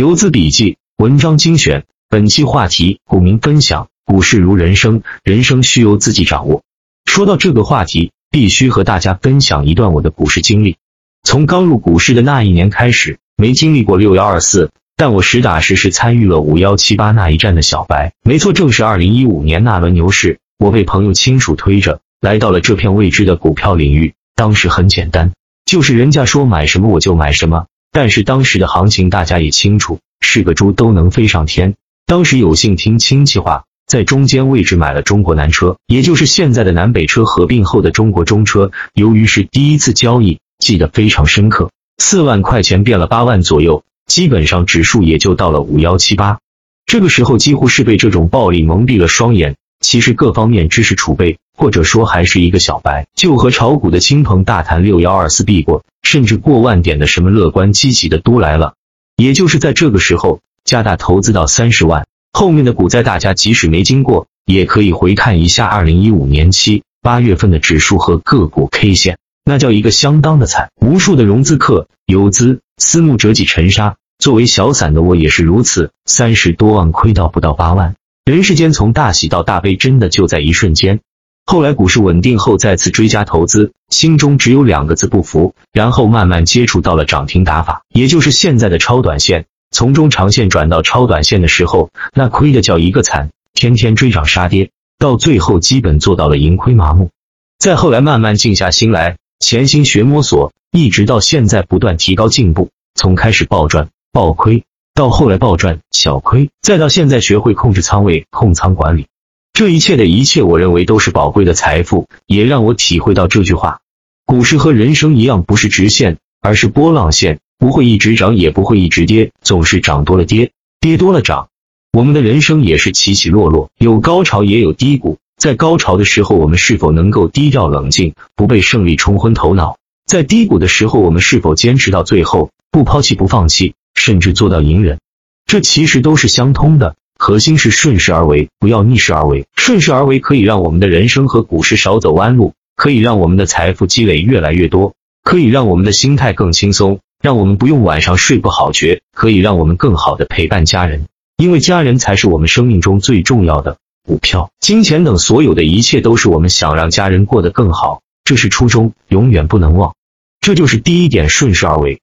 游资笔记文章精选，本期话题：股民分享。股市如人生，人生需由自己掌握。说到这个话题，必须和大家分享一段我的股市经历。从刚入股市的那一年开始，没经历过六幺二四，但我实打实是参与了五幺七八那一战的小白。没错，正是二零一五年那轮牛市，我被朋友亲属推着来到了这片未知的股票领域。当时很简单，就是人家说买什么我就买什么。但是当时的行情大家也清楚，是个猪都能飞上天。当时有幸听亲戚话，在中间位置买了中国南车，也就是现在的南北车合并后的中国中车。由于是第一次交易，记得非常深刻，四万块钱变了八万左右，基本上指数也就到了五幺七八。这个时候几乎是被这种暴力蒙蔽了双眼。其实各方面知识储备，或者说还是一个小白，就和炒股的亲朋大谈六幺二四必过，甚至过万点的什么乐观积极的都来了。也就是在这个时候，加大投资到三十万，后面的股灾大家即使没经过，也可以回看一下二零一五年七八月份的指数和个股 K 线，那叫一个相当的惨。无数的融资客、游资、私募折戟沉沙，作为小散的我也是如此，三十多万亏到不到八万。人世间从大喜到大悲，真的就在一瞬间。后来股市稳定后，再次追加投资，心中只有两个字：不服。然后慢慢接触到了涨停打法，也就是现在的超短线。从中长线转到超短线的时候，那亏的叫一个惨，天天追涨杀跌，到最后基本做到了盈亏麻木。再后来慢慢静下心来，潜心学摸索，一直到现在不断提高进步，从开始暴赚暴亏。到后来暴赚小亏，再到现在学会控制仓位、控仓管理，这一切的一切，我认为都是宝贵的财富，也让我体会到这句话：股市和人生一样，不是直线，而是波浪线，不会一直涨，也不会一直跌，总是涨多了跌，跌多了涨。我们的人生也是起起落落，有高潮也有低谷。在高潮的时候，我们是否能够低调冷静，不被胜利冲昏头脑？在低谷的时候，我们是否坚持到最后，不抛弃不放弃？甚至做到隐忍，这其实都是相通的。核心是顺势而为，不要逆势而为。顺势而为可以让我们的人生和股市少走弯路，可以让我们的财富积累越来越多，可以让我们的心态更轻松，让我们不用晚上睡不好觉，可以让我们更好的陪伴家人，因为家人才是我们生命中最重要的。股票、金钱等所有的一切，都是我们想让家人过得更好，这是初衷，永远不能忘。这就是第一点，顺势而为。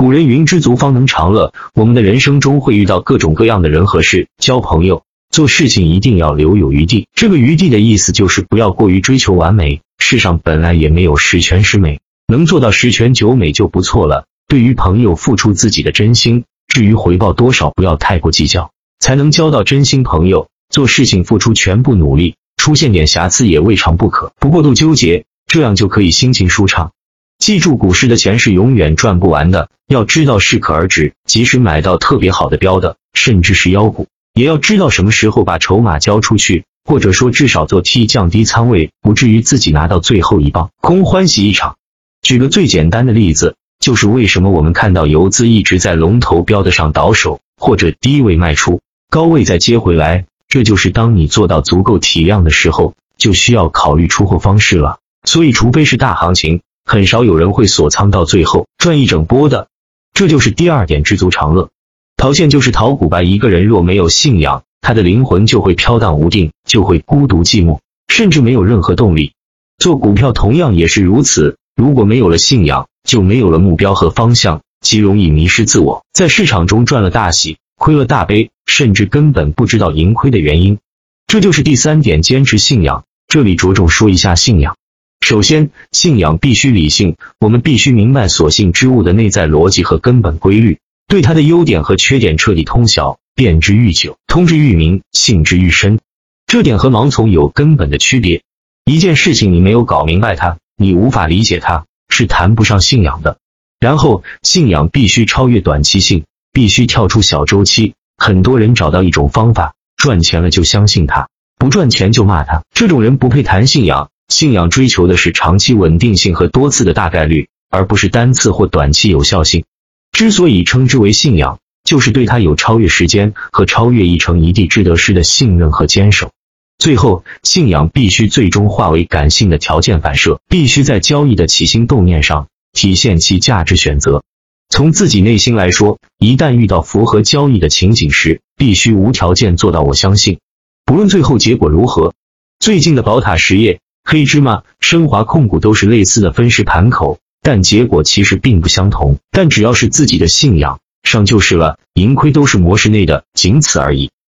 古人云：“知足方能长乐。”我们的人生中会遇到各种各样的人和事，交朋友、做事情一定要留有余地。这个余地的意思就是不要过于追求完美。世上本来也没有十全十美，能做到十全九美就不错了。对于朋友，付出自己的真心，至于回报多少，不要太过计较，才能交到真心朋友。做事情付出全部努力，出现点瑕疵也未尝不可，不过度纠结，这样就可以心情舒畅。记住，股市的钱是永远赚不完的，要知道适可而止。即使买到特别好的标的，甚至是妖股，也要知道什么时候把筹码交出去，或者说至少做 T 降低仓位，不至于自己拿到最后一棒空欢喜一场。举个最简单的例子，就是为什么我们看到游资一直在龙头标的上倒手，或者低位卖出，高位再接回来，这就是当你做到足够体量的时候，就需要考虑出货方式了。所以，除非是大行情。很少有人会锁仓到最后赚一整波的，这就是第二点，知足常乐。陶宪就是陶古白。一个人若没有信仰，他的灵魂就会飘荡无定，就会孤独寂寞，甚至没有任何动力。做股票同样也是如此，如果没有了信仰，就没有了目标和方向，极容易迷失自我，在市场中赚了大喜，亏了大悲，甚至根本不知道盈亏的原因。这就是第三点，坚持信仰。这里着重说一下信仰。首先，信仰必须理性，我们必须明白所信之物的内在逻辑和根本规律，对它的优点和缺点彻底通晓，辨之愈久，通之愈明，信之愈深。这点和盲从有根本的区别。一件事情你没有搞明白它，你无法理解它，是谈不上信仰的。然后，信仰必须超越短期性，必须跳出小周期。很多人找到一种方法，赚钱了就相信他，不赚钱就骂他，这种人不配谈信仰。信仰追求的是长期稳定性和多次的大概率，而不是单次或短期有效性。之所以称之为信仰，就是对它有超越时间和超越一城一地之得失的信任和坚守。最后，信仰必须最终化为感性的条件反射，必须在交易的起心动念上体现其价值选择。从自己内心来说，一旦遇到符合交易的情景时，必须无条件做到我相信，不论最后结果如何。最近的宝塔实业、黑芝麻、升华控股都是类似的分时盘口，但结果其实并不相同。但只要是自己的信仰，上就是了，盈亏都是模式内的，仅此而已。